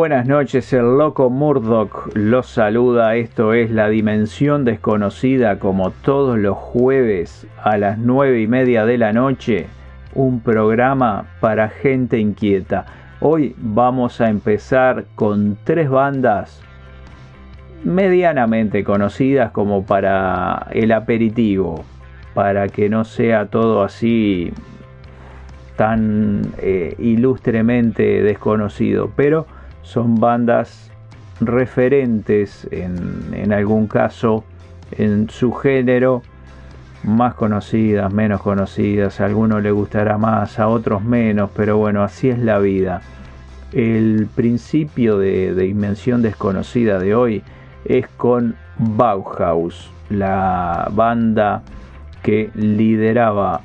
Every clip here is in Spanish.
Buenas noches, el loco Murdoch los saluda. Esto es La Dimensión Desconocida, como todos los jueves a las nueve y media de la noche. Un programa para gente inquieta. Hoy vamos a empezar con tres bandas medianamente conocidas como para el aperitivo, para que no sea todo así tan eh, ilustremente desconocido, pero son bandas referentes en, algún caso en su género, más conocidas, menos conocidas, a algunos le gustará más, a otros menos, pero bueno, así es la vida. El principio de, de Invención Desconocida de hoy es con Bauhaus, la banda que lideraba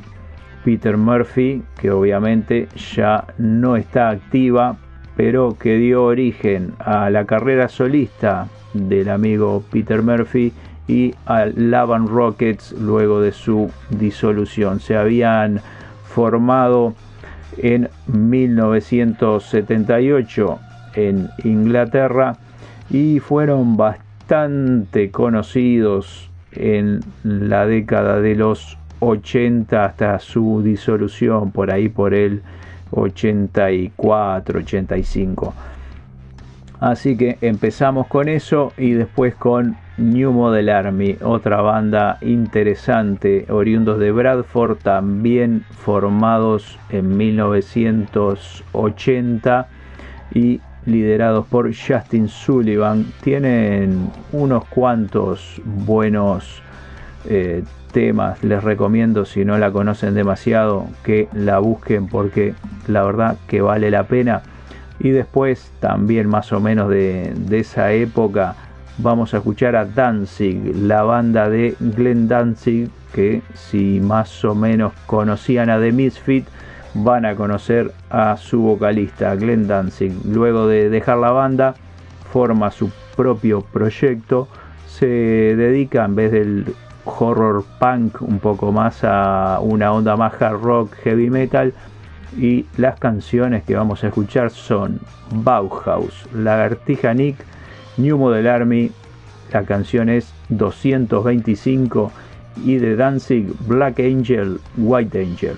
Peter Murphy, que obviamente ya no está activa, pero que dio origen a la carrera solista del amigo Peter Murphy y a Lavan Rockets luego de su disolución. Se habían formado en 1978 en Inglaterra y fueron bastante conocidos en la década de los 80 hasta su disolución por ahí por el 84, 85. Así que empezamos con eso y después con New Model Army, otra banda interesante, oriundos de Bradford, también formados en 1980 y liderados por Justin Sullivan. Tienen unos cuantos buenos eh, Les recomiendo, si no la conocen demasiado, que la busquen porque la verdad que vale la pena. Y después, también más o menos de, esa época, vamos a escuchar a Danzig, la banda de Glenn Danzig, que si más o menos conocían a The Misfit, van a conocer a su vocalista, Glenn Danzig. Luego de dejar la banda, forma su propio proyecto, se dedica en vez del horror punk, un poco más a una onda más hard rock, heavy metal. Y las canciones que vamos a escuchar son Bauhaus, Lagartija Nick, New Model Army, la canción es 225 y de Danzig Black Angel, White Angel.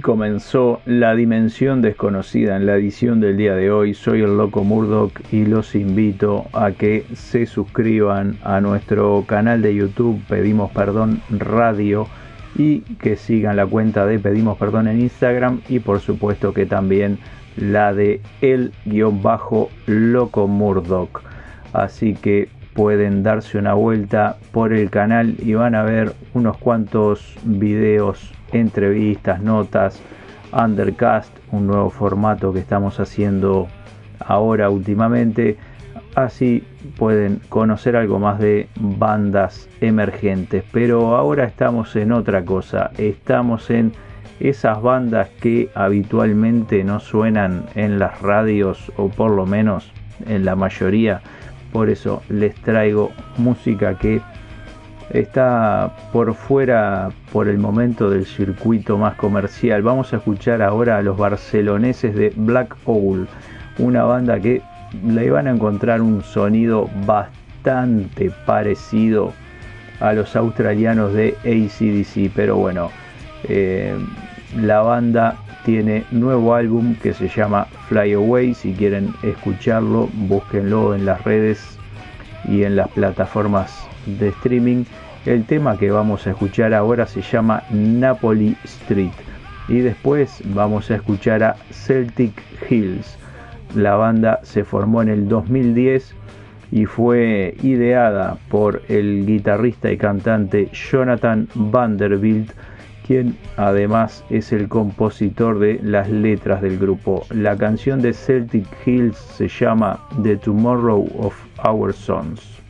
Comenzó La Dimensión Desconocida en la edición del día de hoy. Soy el Loco Murdoch y los invito a que se suscriban a nuestro canal de YouTube Pedimos Perdón Radio y que sigan la cuenta de Pedimos Perdón en Instagram y por supuesto que también la de el-loco Murdoch. Así que pueden darse una vuelta por el canal y van a ver unos cuantos videos entrevistas, notas, undercast, un nuevo formato que estamos haciendo ahora últimamente. Así pueden conocer algo más de bandas emergentes. Pero ahora estamos en otra cosa. Estamos en esas bandas que habitualmente no suenan en las radios o por lo menos en la mayoría. Por eso les traigo música que está por fuera por el momento del circuito más comercial. Vamos a escuchar ahora a los barceloneses de Black Owl, una banda que le van a encontrar un sonido bastante parecido a los australianos de ACDC, pero bueno, eh, la banda tiene nuevo álbum que se llama Fly Away, si quieren escucharlo, búsquenlo en las redes y en las plataformas de streaming. El tema que vamos a escuchar ahora se llama Napoli Street y después vamos a escuchar a Celtic Hills. La banda se formó en el 2010 y fue ideada por el guitarrista y cantante Jonathan Vanderbilt, quien además es el compositor de las letras del grupo. La canción de Celtic Hills se llama The Tomorrow of Our Sons.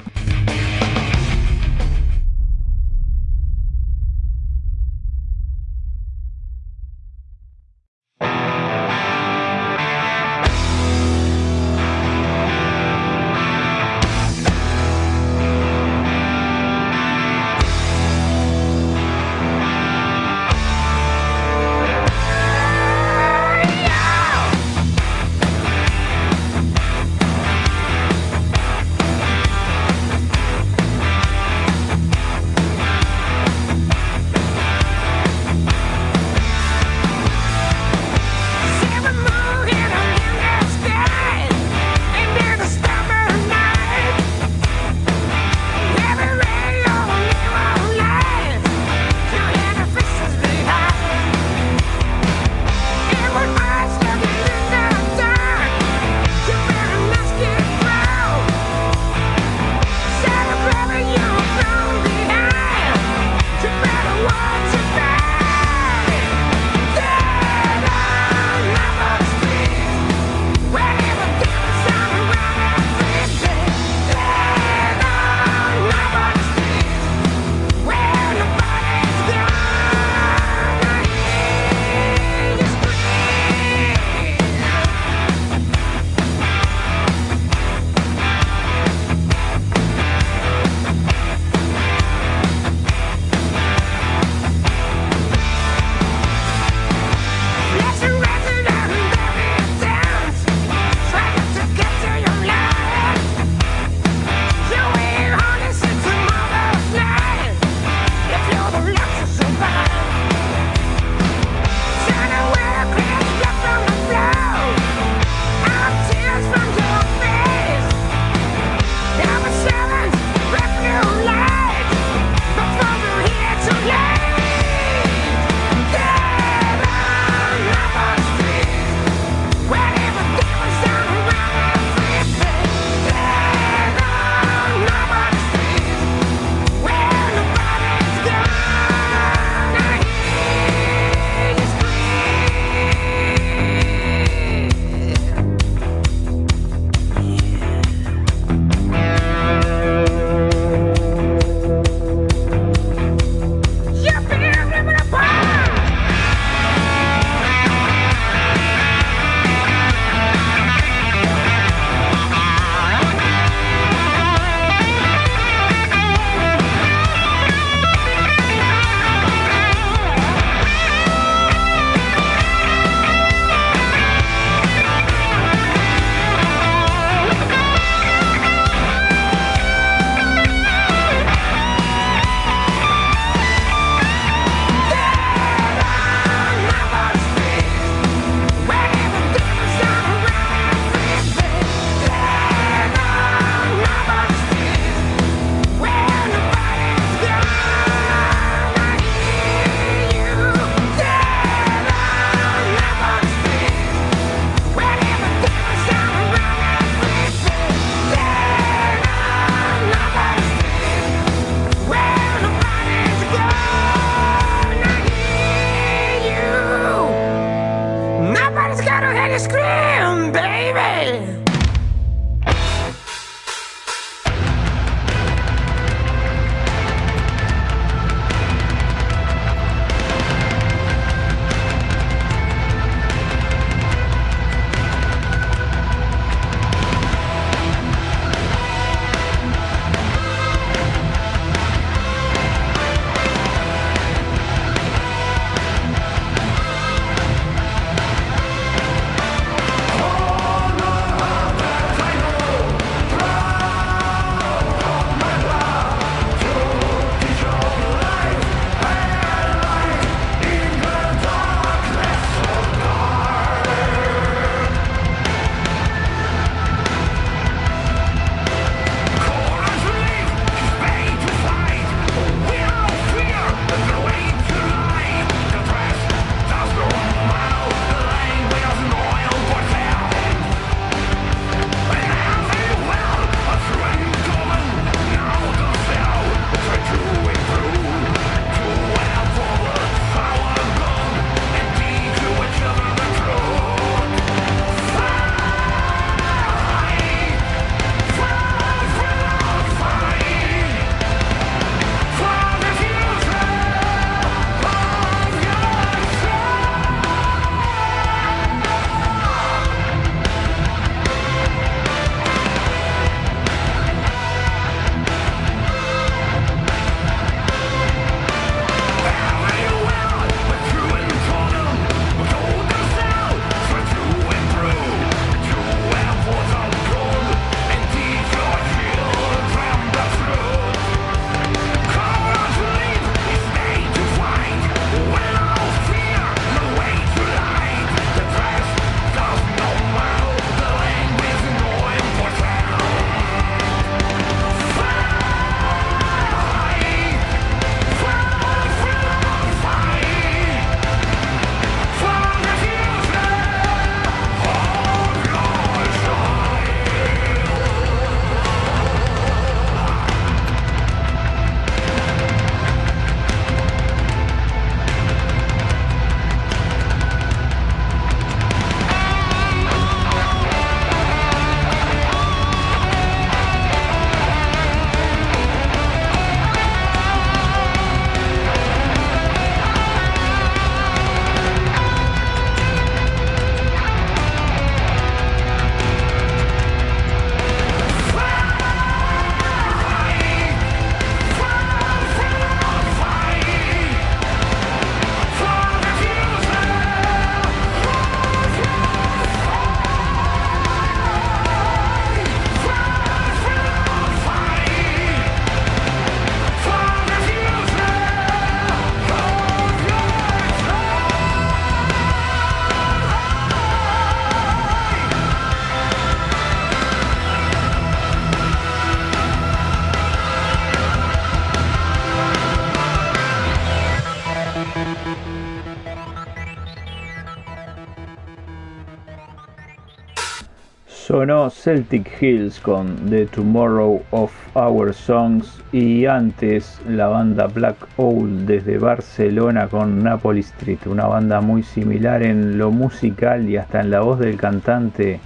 Sonó Celtic Hills con The Tomorrow of Our Songs y antes la banda Black Owl desde Barcelona con Napoli Street, una banda muy similar en lo musical y hasta en la voz del cantante,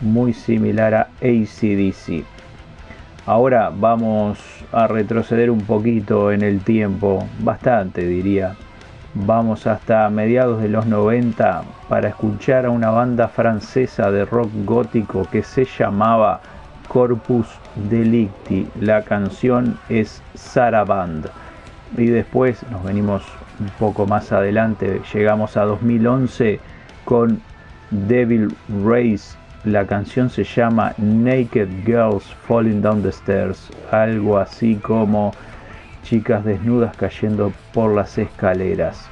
muy similar a ACDC. Ahora vamos a retroceder un poquito en el tiempo, bastante diría, Vamos hasta mediados de los 90 para escuchar a una banda francesa de rock gótico que se llamaba Corpus Delicti. La canción es Saraband. Y después nos venimos un poco más adelante, llegamos a 2011 con Devil Race. La canción se llama Naked Girls Falling Down the Stairs, algo así como chicas desnudas cayendo por las escaleras.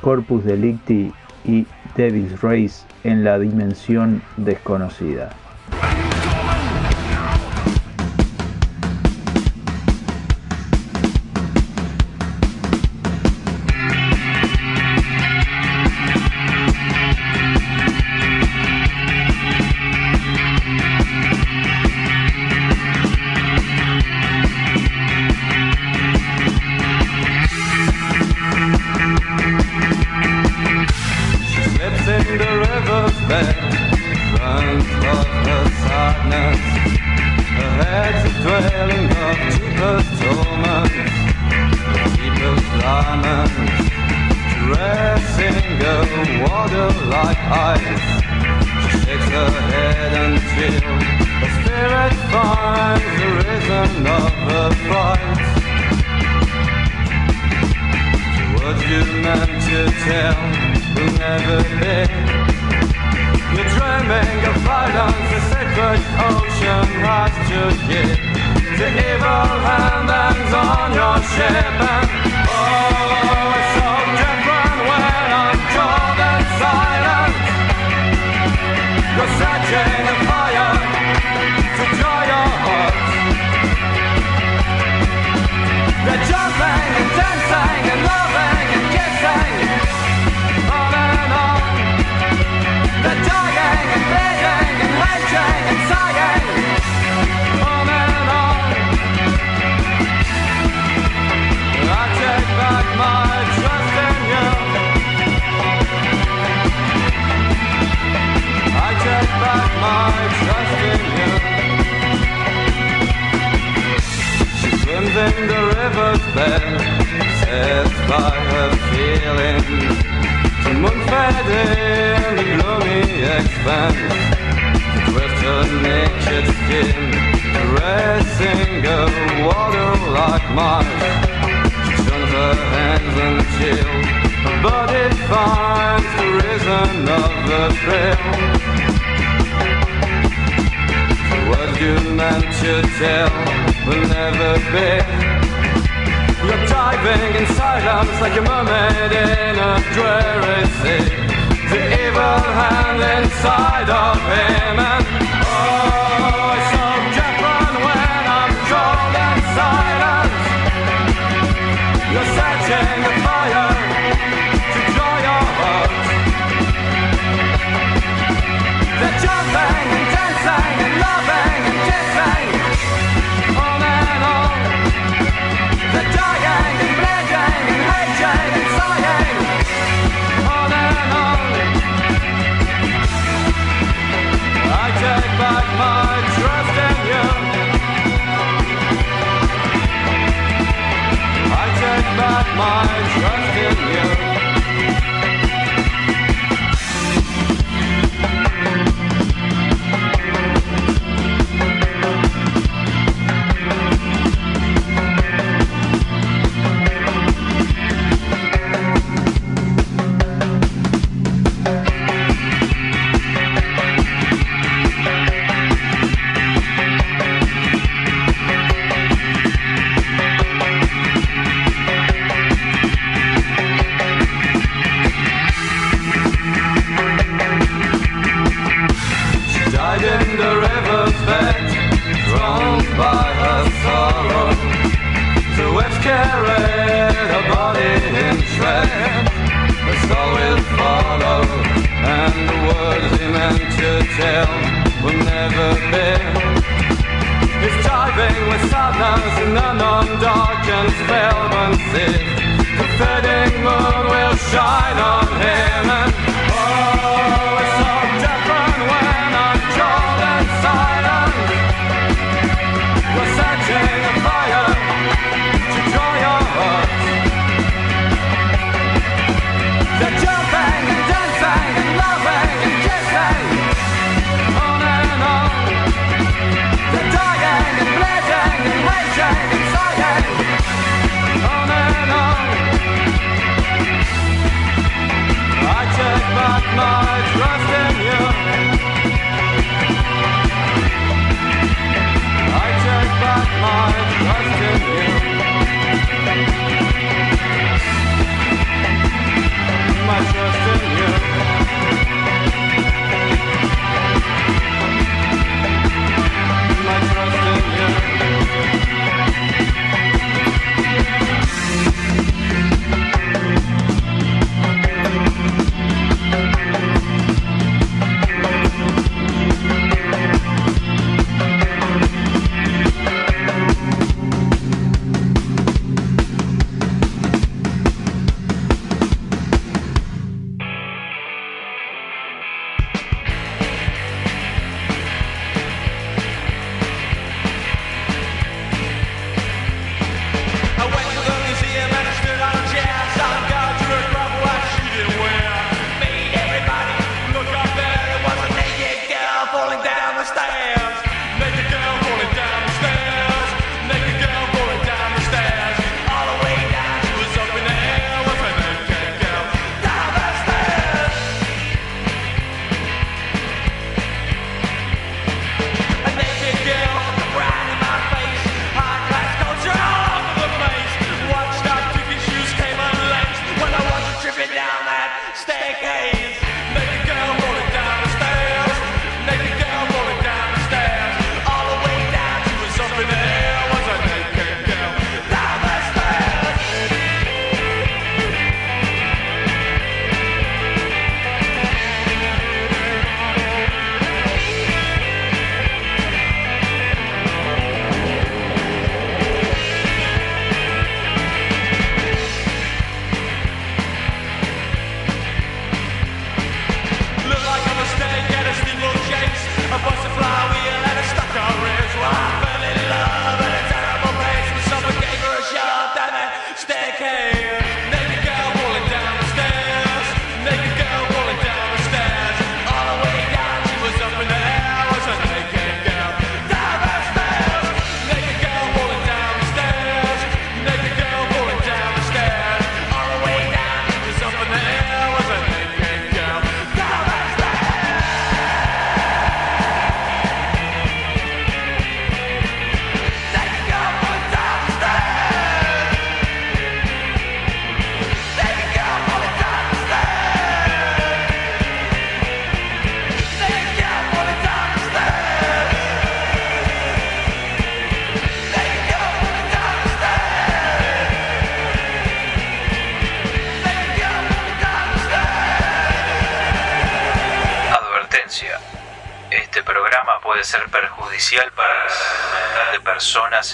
Corpus Delicti y Devil's Race en la dimensión desconocida. I trust in you.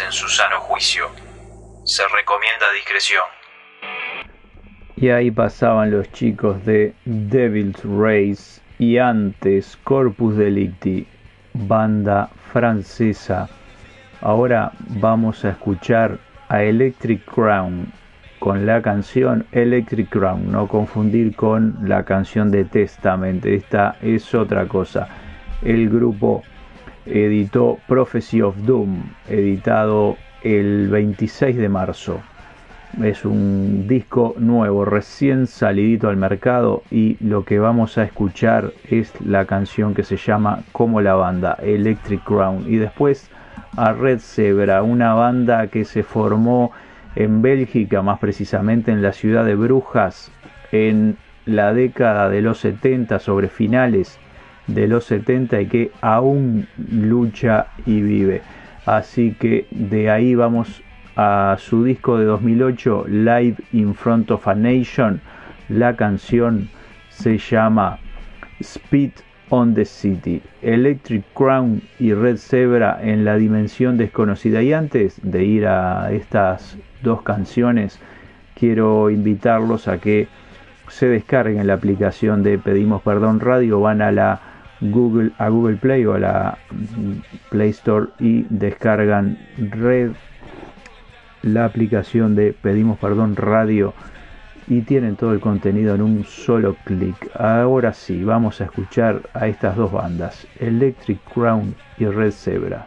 En su sano juicio. Se recomienda discreción. Y ahí pasaban los chicos de Devil's Race y antes Corpus Delicti, banda francesa. Ahora vamos a escuchar a Electric Crown con la canción Electric Crown, no confundir con la canción de Testament, esta es otra cosa. El grupo editó Prophecy of Doom, editado el 26 de marzo. Es un disco nuevo, recién salidito al mercado y lo que vamos a escuchar es la canción que se llama como la banda, Electric Crown. Y después a Red Zebra, una banda que se formó en Bélgica, más precisamente en la ciudad de Brujas, en la década de los 70, sobre finales de los 70 y que aún lucha y vive. Así que de ahí vamos a su disco de 2008, Live in Front of a Nation. La canción se llama Speed on the City, Electric Crown y Red Zebra en la dimensión desconocida. Y antes de ir a estas dos canciones, quiero invitarlos a que se descarguen la aplicación de Pedimos Perdón Radio, van a la Google, a Google Play o a la Play Store y descargan Red, la aplicación de Pedimos Perdón Radio y tienen todo el contenido en un solo clic. Ahora sí, vamos a escuchar a estas dos bandas, Electric Crown y Red Zebra.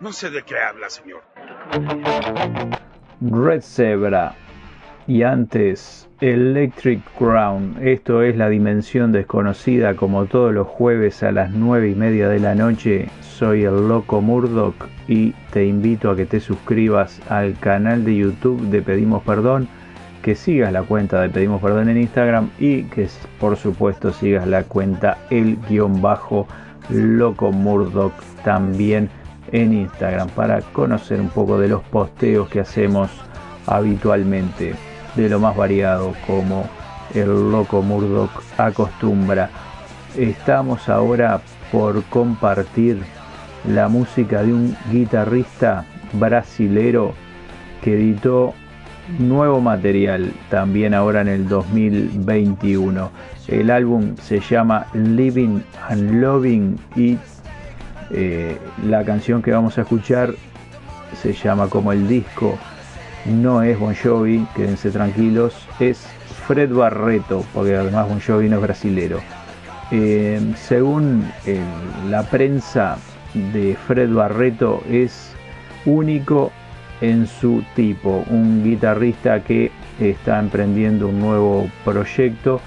No sé de qué habla, señor. Red Zebra y antes Electric Crown. Esto es la dimensión desconocida como todos los jueves a las 9 y media de la noche. Soy el loco Murdoch y te invito a que te suscribas al canal de YouTube de Pedimos Perdón, que sigas la cuenta de Pedimos Perdón en Instagram y que por supuesto sigas la cuenta el guion bajo loco Murdoch también en Instagram para conocer un poco de los posteos que hacemos habitualmente, de lo más variado como el loco Murdoch acostumbra. Estamos ahora por compartir la música de un guitarrista brasilero que editó nuevo material también ahora en el 2021. El álbum se llama Living and Loving y eh, la canción que vamos a escuchar se llama como el disco, no es Bon Jovi, quédense tranquilos, es Fred Barreto, porque además Bon Jovi no es brasilero. Eh, según la prensa de Fred Barreto es único en su tipo, un guitarrista que está emprendiendo un nuevo proyecto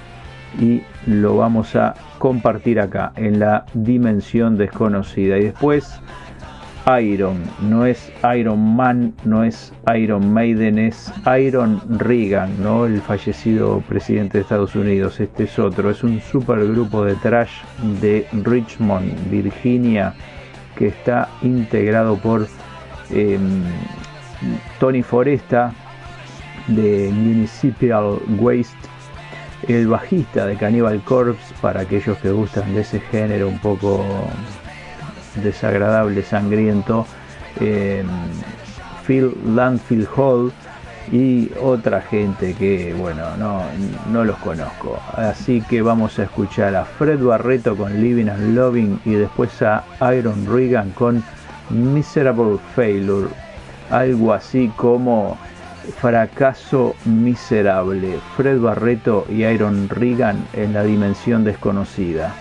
y lo vamos a compartir acá en la dimensión desconocida. Y después Iron, no es Iron Man, no es Iron Maiden, es Iron Reagan, ¿no? el fallecido presidente de Estados Unidos. Este es otro, es un supergrupo de trash de Richmond, Virginia, que está integrado por em, Tony Foresta de Municipal Waste el bajista de Cannibal Corpse, para aquellos que gustan de ese género un poco desagradable, sangriento, eh, Phil Landfield Hall y otra gente que, bueno, no, no los conozco. Así que vamos a escuchar a Fred Barreto con Living and Loving y después a Iron Regan con Miserable Failure. Algo así como Fracaso miserable. Fred Barreto y Iron Regan en la dimensión desconocida.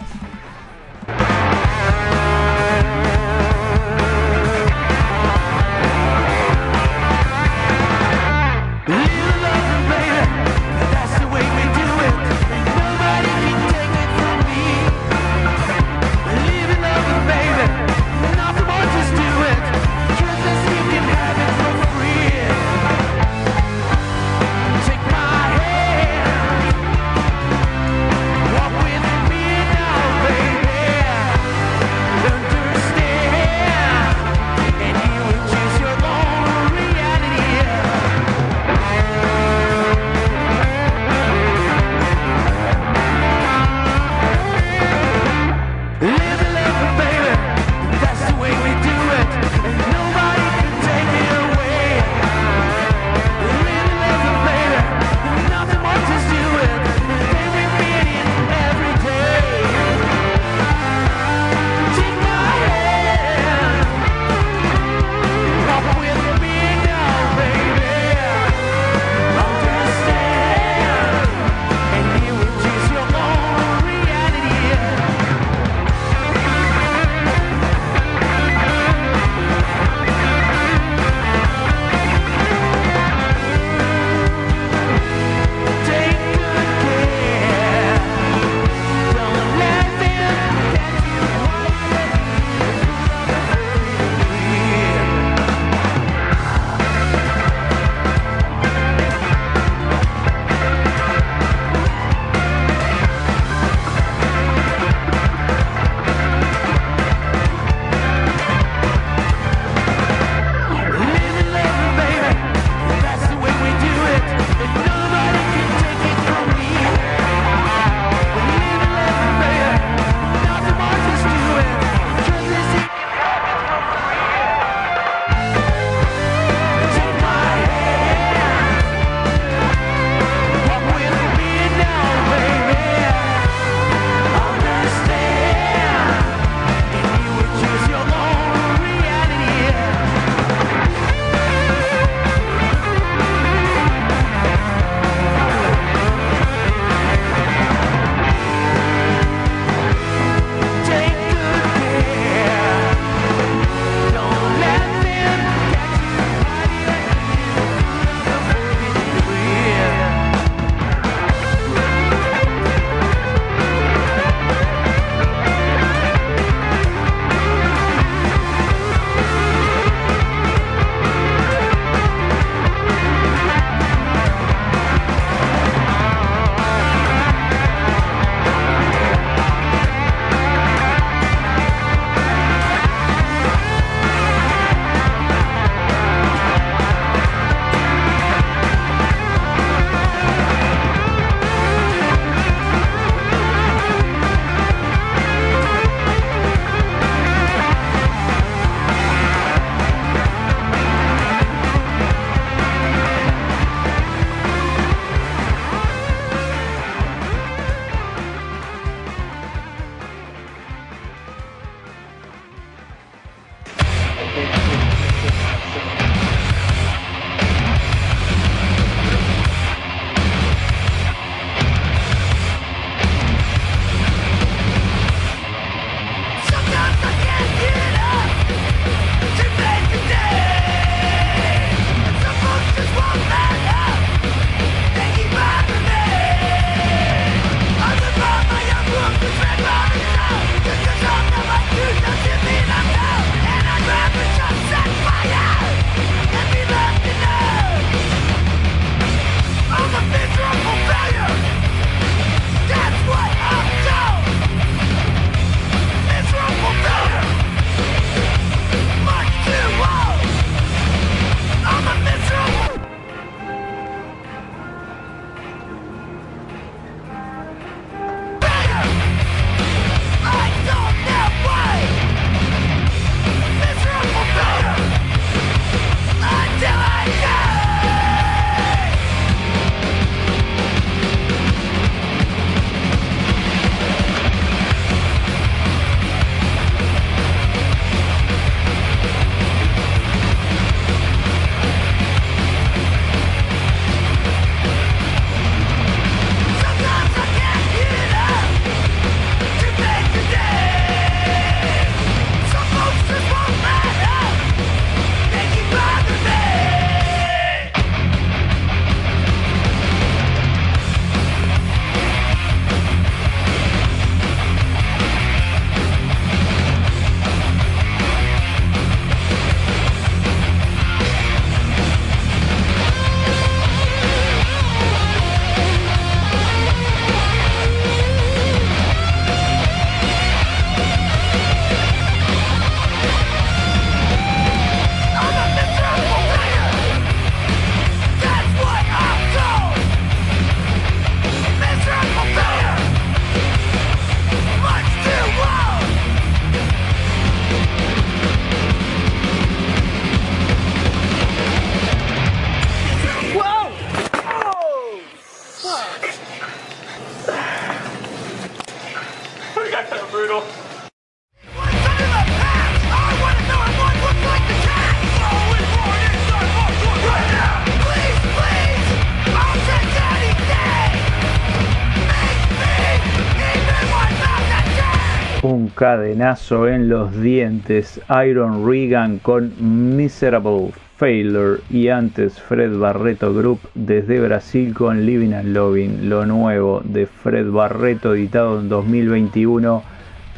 Cadenazo en los dientes, Iron Regan con Miserable Failure y antes Fred Barreto Group desde Brasil con Living and Loving, lo nuevo de Fred Barreto editado en 2021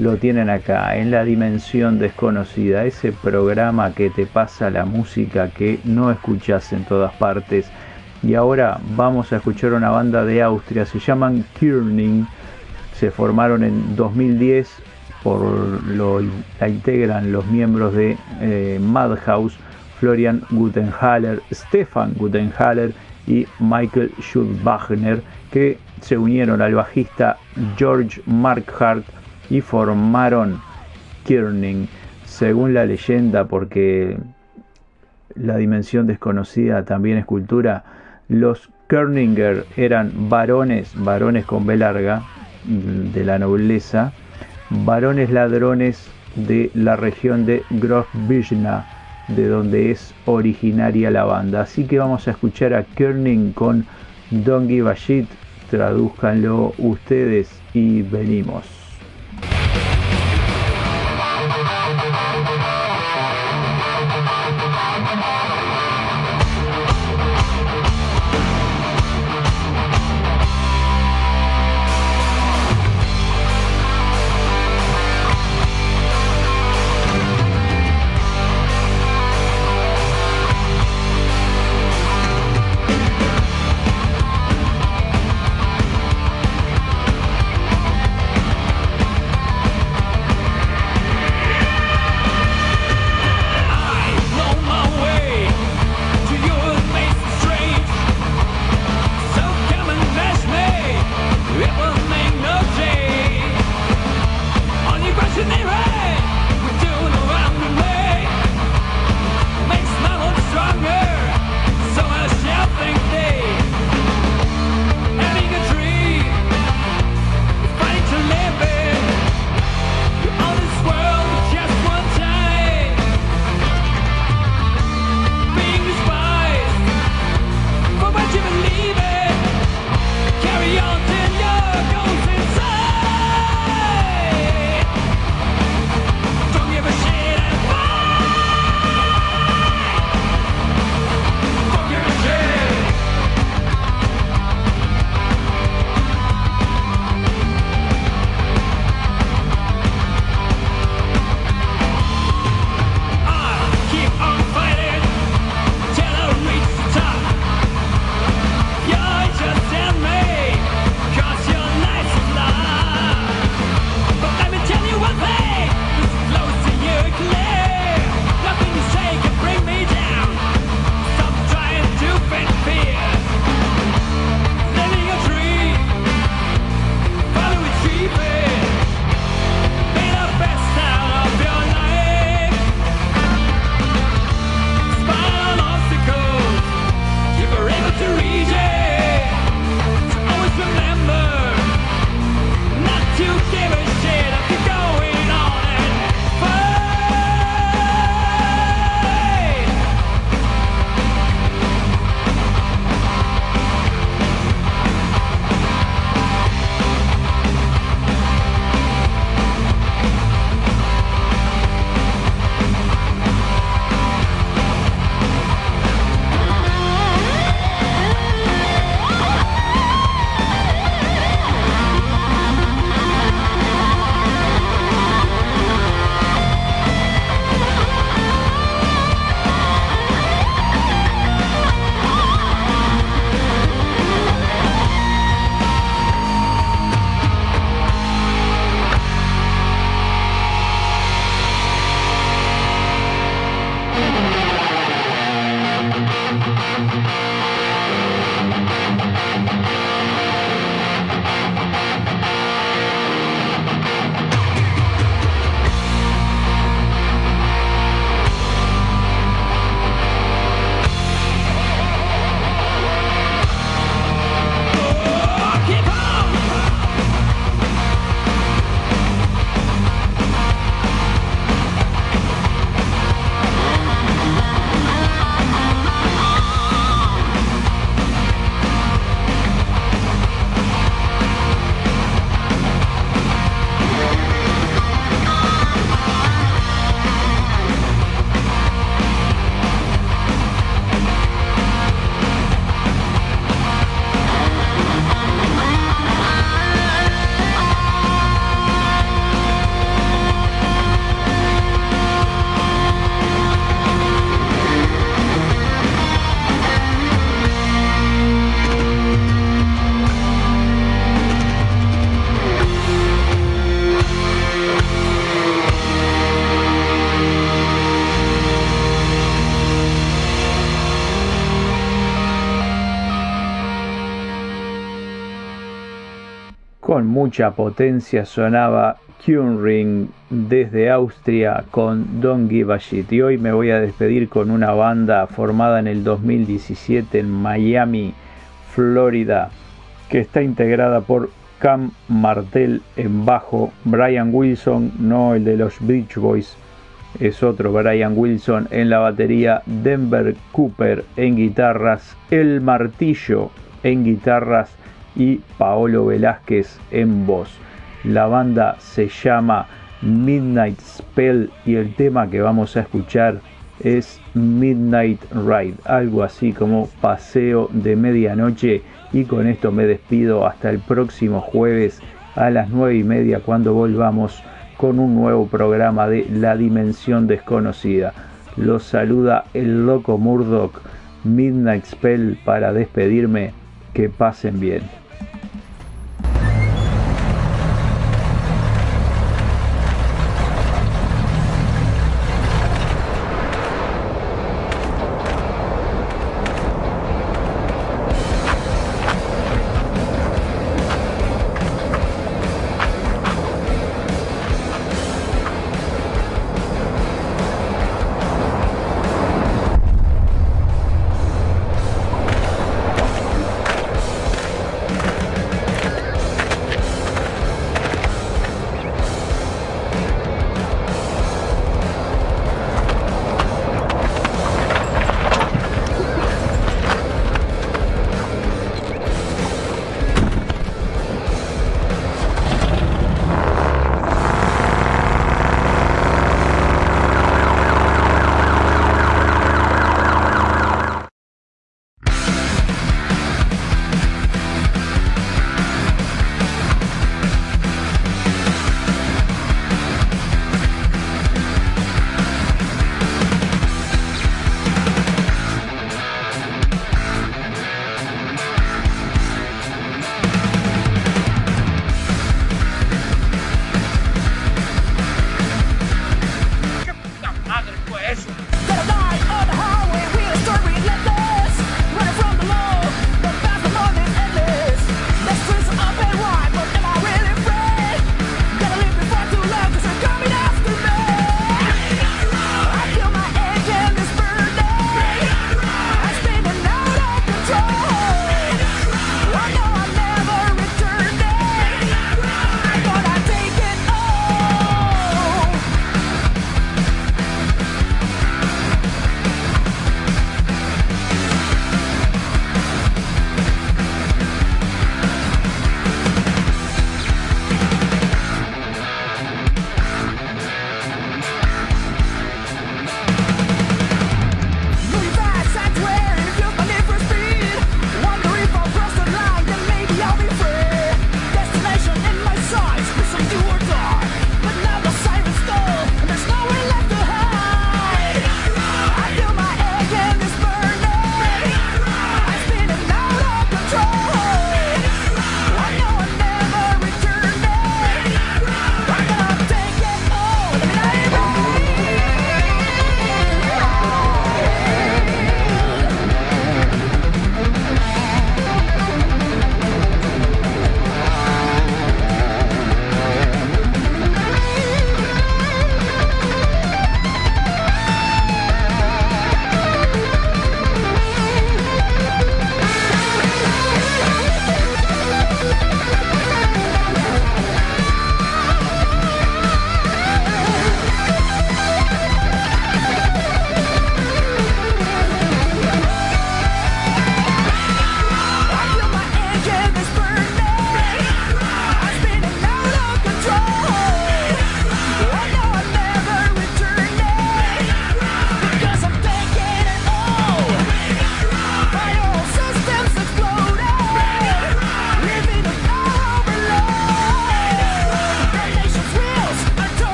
lo tienen acá en la dimensión desconocida, ese programa que te pasa la música que no escuchas en todas partes. Y ahora vamos a escuchar una banda de Austria, se llaman Kierning, se formaron en 2010 por lo la integran los miembros de eh, Madhouse, Florian Gutenhaler, Stefan Gutenhaler y Michael Schubachner, que se unieron al bajista George Markhart y formaron Kierning, según la leyenda, porque la dimensión desconocida también es cultura, los Kerninger eran varones, varones con B larga, de la nobleza, varones ladrones de la región de Grosvizna, de donde es originaria la banda. Así que vamos a escuchar a Kerning con Don't Give tradúzcanlo ustedes y venimos. Mucha potencia sonaba Ring desde Austria con Don't Give. Y hoy me voy a despedir con una banda formada en el 2017 en Miami, Florida, que está integrada por Cam Martel en bajo, Brian Wilson, no el de los Beach Boys, es otro Brian Wilson en la batería, Denver Cooper en guitarras, El Martillo en guitarras y Paolo Velázquez en voz. La banda se llama Midnight Spell y el tema que vamos a escuchar es Midnight Ride, algo así como paseo de medianoche y con esto me despido hasta el próximo jueves a las 9 y media cuando volvamos con un nuevo programa de La Dimensión Desconocida. Los saluda el loco Murdoch, Midnight Spell para despedirme. Que pasen bien.